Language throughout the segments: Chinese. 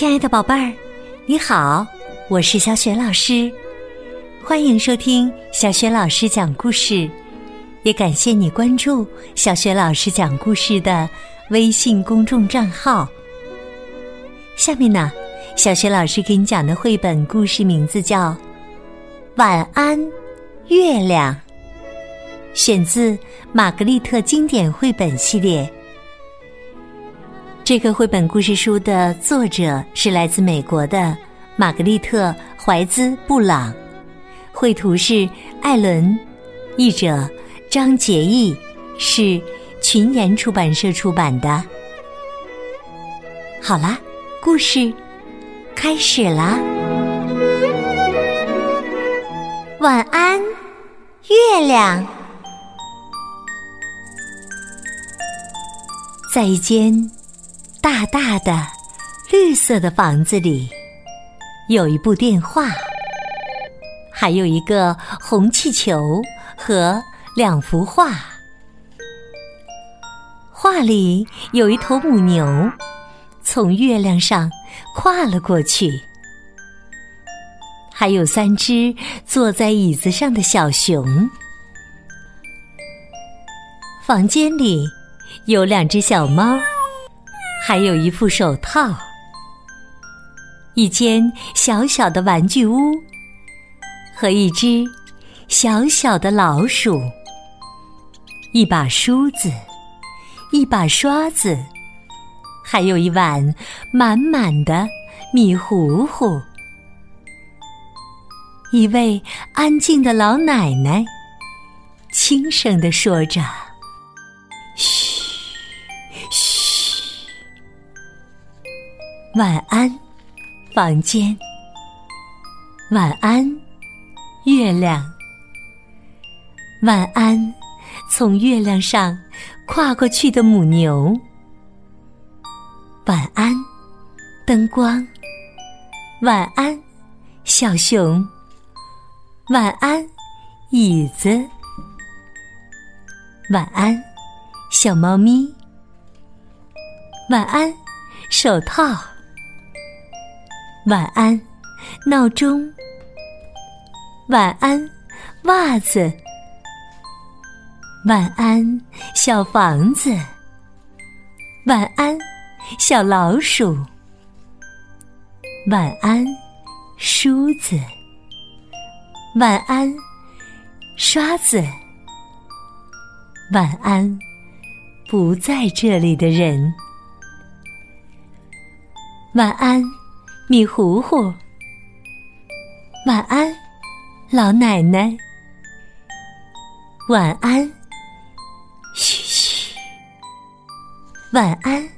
亲爱的宝贝儿，你好，我是小雪老师，欢迎收听小雪老师讲故事，也感谢你关注小雪老师讲故事的微信公众账号。下面呢，小雪老师给你讲的绘本故事名字叫《晚安，月亮》，选自玛格丽特经典绘本系列。这个绘本故事书的作者是来自美国的玛格丽特·怀兹·布朗，绘图是艾伦，译者张杰义，是群言出版社出版的。好啦，故事开始啦！晚安，月亮，在一间。大大的绿色的房子里，有一部电话，还有一个红气球和两幅画。画里有一头母牛从月亮上跨了过去，还有三只坐在椅子上的小熊。房间里有两只小猫。还有一副手套，一间小小的玩具屋，和一只小小的老鼠，一把梳子，一把刷子，还有一碗满满的米糊糊。一位安静的老奶奶轻声地说着：“晚安，房间。晚安，月亮。晚安，从月亮上跨过去的母牛。晚安，灯光。晚安，小熊。晚安，椅子。晚安，小猫咪。晚安，手套。晚安，闹钟。晚安，袜子。晚安，小房子。晚安，小老鼠。晚安，梳子。晚安，刷子。晚安，不在这里的人。晚安。米糊糊，晚安，老奶奶。晚安，嘘嘘。晚安，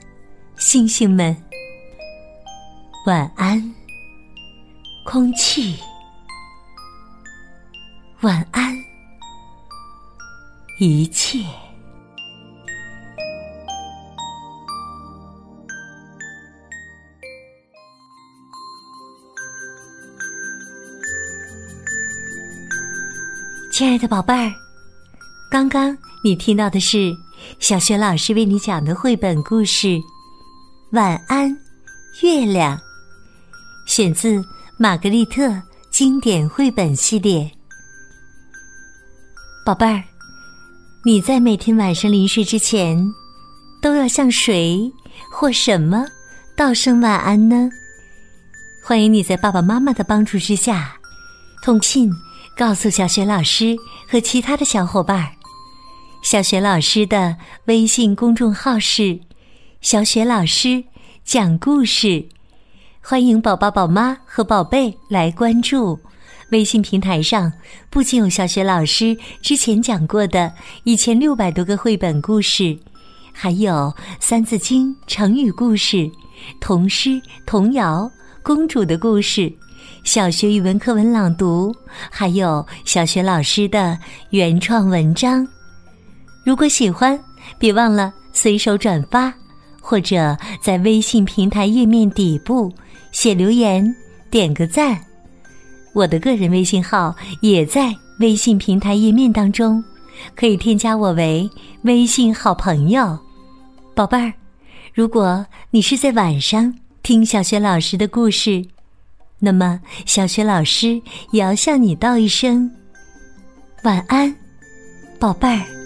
星星们。晚安，空气。晚安，一切。亲爱的宝贝儿，刚刚你听到的是小雪老师为你讲的绘本故事《晚安，月亮》，选自玛格丽特经典绘本系列。宝贝儿，你在每天晚上临睡之前，都要向谁或什么道声晚安呢？欢迎你在爸爸妈妈的帮助之下，通信。告诉小雪老师和其他的小伙伴，小雪老师的微信公众号是“小雪老师讲故事”，欢迎宝宝、宝妈和宝贝来关注。微信平台上不仅有小雪老师之前讲过的一千六百多个绘本故事，还有《三字经》成语故事、童诗、童谣、公主的故事。小学语文课文朗读，还有小学老师的原创文章。如果喜欢，别忘了随手转发，或者在微信平台页面底部写留言，点个赞。我的个人微信号也在微信平台页面当中，可以添加我为微信好朋友。宝贝儿，如果你是在晚上听小学老师的故事，那么小学老师也要向你道一声晚安，宝贝儿。